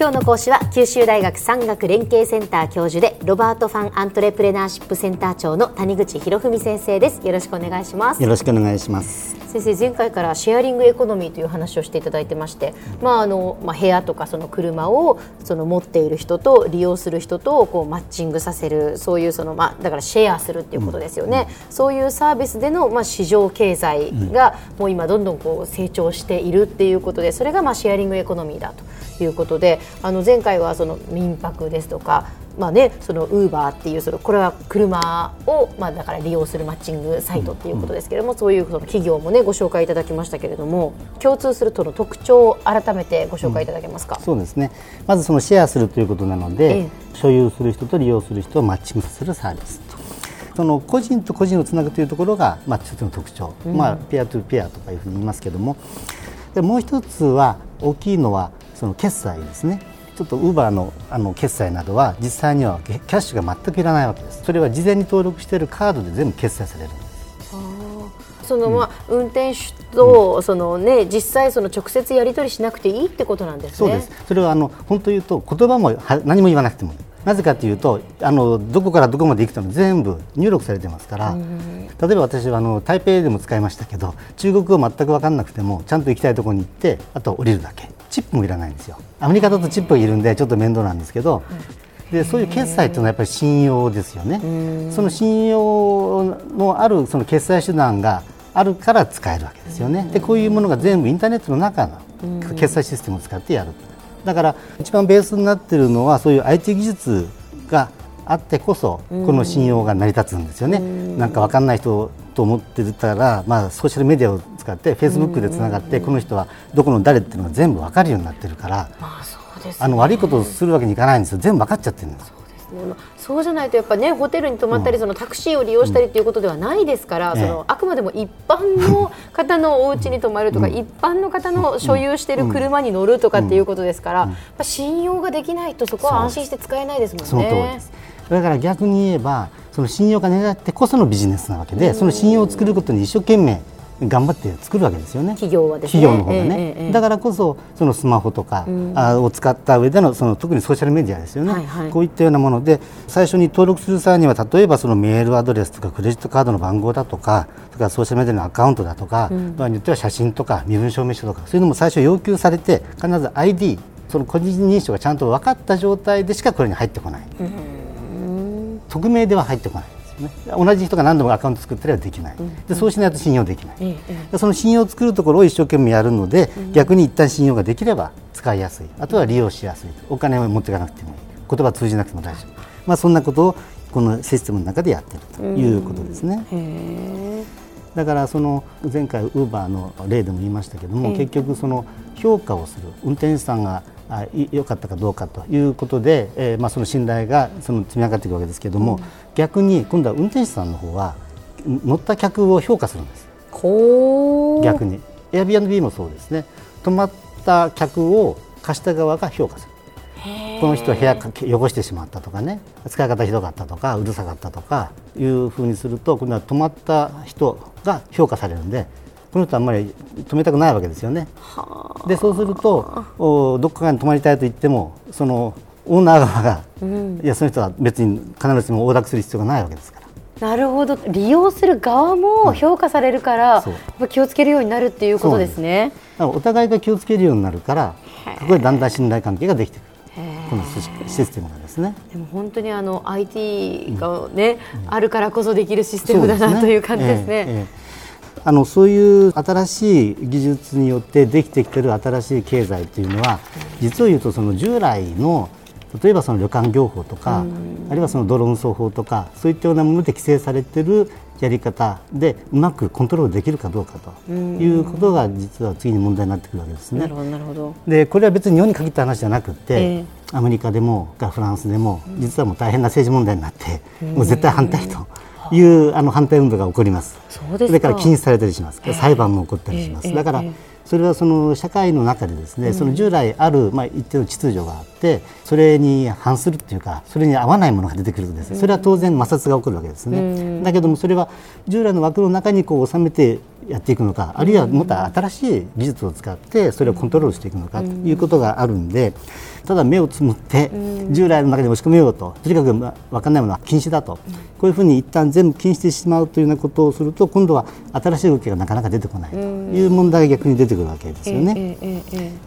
今日の講師は九州大学産学連携センター教授でロバートファンアントレプレナーシップセンター長の谷口博文先生です。よろしくお願いします。よろしくお願いします。先生前回からシェアリングエコノミーという話をしていただいてまして、まああのまあ、部屋とかその車をその持っている人と利用する人とこうマッチングさせるそういうその、まあ、だからシェアするっていうことですよね、うん、そういうサービスでの、まあ、市場経済がもう今どんどんこう成長しているっていうことでそれがまあシェアリングエコノミーだということであの前回はその民泊ですとかまあね、そのウーバーっていうそのこれは車を、まあ、だから利用するマッチングサイトっていうことですけれども、うん、そういうその企業も、ね、ご紹介いただきましたけれども共通するとの特徴を改めてご紹介いただけますか、うん、そうですね。まずそのシェアするということなので、ええ、所有する人と利用する人をマッチングさせるサービスその個人と個人をつなぐというところが、まあ、一つの特徴、うん、まあ、ペアトゥペアとかいうふうに言いますけども。でもう一つは大きいのはその決済ですね。ちょっとウーバーのあの決済などは実際にはキャッシュが全くいらないわけです。それは事前に登録しているカードで全部決済されるんです。そのまあ、運転手と、そのね、実際その直接やり取りしなくていいってことなんですね。そうです。それはあの本当言うと言葉も何も言わなくてもなぜかというとあのどこからどこまで行くとも全部入力されてますから、例えば私はあの台北でも使いましたけど中国語全く分かんなくてもちゃんと行きたいところに行ってあと降りるだけチップもいらないんですよ。アメリカだとチップがいるんでちょっと面倒なんですけど、でそういう決済というのはやっぱり信用ですよね。その信用のあるその決済手段があるから使えるわけですよね。でこういうものが全部インターネットの中の決済システムを使ってやる。だから一番ベースになっているのはそういう IT 技術があってこそこの信用が成り立つんですよね。なんか分かんない人と思ってたら、まあ、ソーシャルメディアを使ってフェイスブックでつながってこの人はどこの誰っていうのが全部分かるようになってるから、あの悪いことをするわけにいかないんですよ。全部分かっちゃってるんです。そうじゃないとやっぱねホテルに泊まったり、そのタクシーを利用したりということではないですから、そのあくまでも一般の方のお家に泊まるとか、一般の方の所有している車に乗るとかっていうことですから、信用ができないとそこは安心して使えないですもんね。だから逆に言えばその信用が狙ってこそのビジネスなわけで、その信用を作ることに一生懸命頑張って作るわけですよね。企業はですね。企業の方がね、えーえー、だからこそそのスマホとか、うん、あを使った上でのその特にソーシャルメディアですよね、はいはい、こういったようなもので最初に登録する際には例えばそのメールアドレスとかクレジットカードの番号だとかそれからソーシャルメディアのアカウントだとか、うん、場合によっては写真とか身分証明書とかそういうのも最初要求されて必ず ID その個人認証がちゃんと分かった状態でしかこれに入ってこない、うん、匿名では入ってこないね、同じ人が何度もアカウント作ったりはできない、でそうしないと信用できない、でその信用を作るところを一生懸命やるので、逆に一旦信用ができれば使いやすい。あとは利用しやすい。お金を持っていかなくてもいい。言葉通じなくても大丈夫、まあ、そんなことをこのシステムの中でやっているということですね。だからその前回ウーバーの例でも言いましたけども、結局その評価をする運転手さんが良かったかどうかということで、えー、まあ、その信頼がその積み上がっていくわけですけれども、うん、逆に今度は運転手さんの方は乗った客を評価するんです。逆に。Airbnb もそうですね。泊まった客を貸した側が評価する。この人は部屋汚してしまったとかね。使い方ひどかったとかうるさかったとかいうふうにすると今度は泊まった人が評価されるんでこの人はあんまり止めたくないわけですよね。でそうするとおどこかに泊まりたいと言ってもそのオーナー側が、うん、いやその人は別に必ずしも横諾する必要がないわけですから。なるほど利用する側も評価されるから、うん、気をつけるようになるっていうことですね。お互いが気をつけるようになるからここでだんだん信頼関係ができてくる。このシステムがですね。でも本当にあの IT がね、うん、あるからこそできるシステムだな、ね、という感じですね。えーえーあのそういう新しい技術によってできてきている新しい経済というのは実を言うとその従来の例えばその旅館業法とか、あるいはそのドローン送法とかそういったようなもので規制されているやり方でうまくコントロールできるかどうかということが実は次に問題になってくるわけですね。なるほどなるほど。でこれは別に日本に限った話じゃなくて、えー、アメリカでもフランスでも実はもう大変な政治問題になって、もう絶対反対と。いうあの反対運動が起こります。それから禁止されたりします。裁判も起こったりします。だからそれはその社会の中でですね、その従来あるまあ一定の秩序があって、それに反するっていうか、それに合わないものが出てくるとですね、それは当然摩擦が起こるわけですね。だけどもそれは従来の枠の中にこう収めてやっていくのかあるいはもっと新しい技術を使ってそれをコントロールしていくのかということがあるんでただ目をつむって従来の中に押し込めようととにかく分かんないものは禁止だと。こういうふうに一旦全部禁止してしまうというようなことをすると今度は新しい動きがなかなか出てこないという問題が逆に出てくるわけですよね。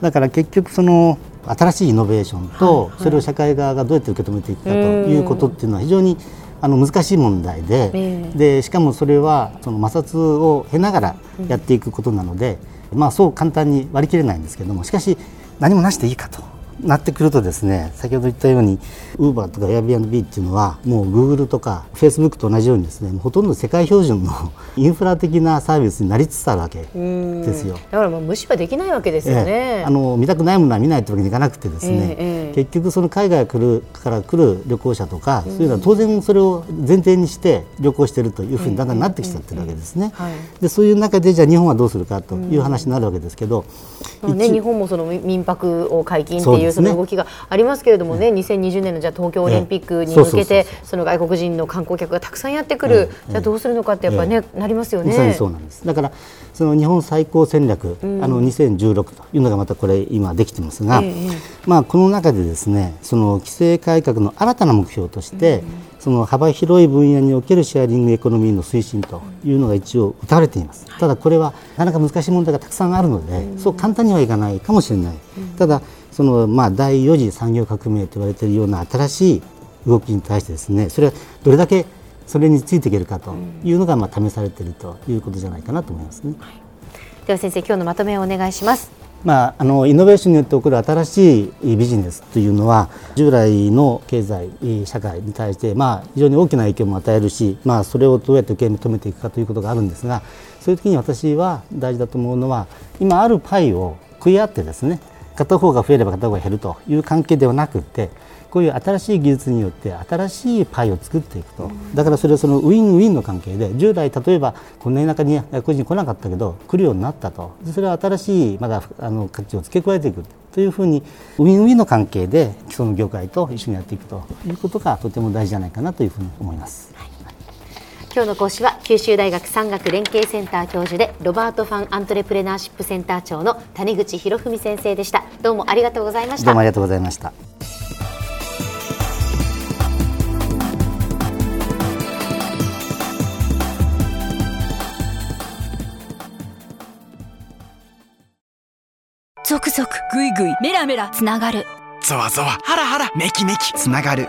だから結局その新しいイノベーションとそれを社会側がどうやって受け止めていくかということっていうのは非常にあの難しい問題でえー、でしかもそれはその摩擦を経ながらやっていくことなので、うん、まあ、そう簡単に割り切れないんですけれどもしかし何もなしでいいかとなってくるとですね先ほど言ったようにウーバーとか Airbnb っていうのはもう Google とか Facebook と同じようにですねほとんど世界標準の インフラ的なサービスになりつつあるわけですよ。だからもう無視はできないわけですよね、えー、あの見たくないものは見ないというわけにいかなくてですね、えー、結局その海外来るから来る旅行者とかそういうのは当然それを前提にして旅行しているというふうにだんだんなってきちゃってるわけですね、でそういう中でじゃあ日本はどうするかという話になるわけですけど、ね、日本もその民泊を解禁っていうその動きがありますけれどもね、2020年のじゃ東京オリンピックに向けてその外国人の観光客がたくさんやってくる、じゃあどうするのかってやっぱりね、なりますよね。そうなんです。だからその日本最高戦略、あの2016というのがまたこれ今できてますが、まあこの中でですねその規制改革の新たな目標として、その幅広い分野におけるシェアリングエコノミーの推進というのが一応謳われています、ただこれはなかなか難しい問題がたくさんあるので、そう簡単にはいかないかもしれない、ただそのまあ第4次産業革命と言われているような新しい動きに対してですねそれはどれだけそれについていけるかというのがまあ試されているということじゃないかなと思いますね。では先生今日のまとめをお願いします。まあ、あのイノベーションによって起こる新しいビジネスというのは従来の経済社会に対して、まあ、非常に大きな影響も与えるし、まあ、それをどうやって受け止めていくかということがあるんですがそういう時に私は大事だと思うのは今あるパイを食い合ってですね片方が増えれば片方が減るという関係ではなくてこういう新しい技術によって新しいパイを作っていくと、だからそれはそのウィンウィンの関係で従来例えばこんな田舎に外国人来なかったけど来るようになったと。それは新しいまだあの価値を付け加えていくというふうにウィンウィンの関係で基礎の業界と一緒にやっていくということがとても大事じゃないかなというふうに思います。今日の講師は九州大学産学連携センター教授でロバート・ファン・アントレプレナーシップセンター長の谷口博文先生でした。どうもありがとうございました。どうもありがとうございました。続々ぐいぐいメラメラつながる。ゾワゾワハラハラメキメキ。つながる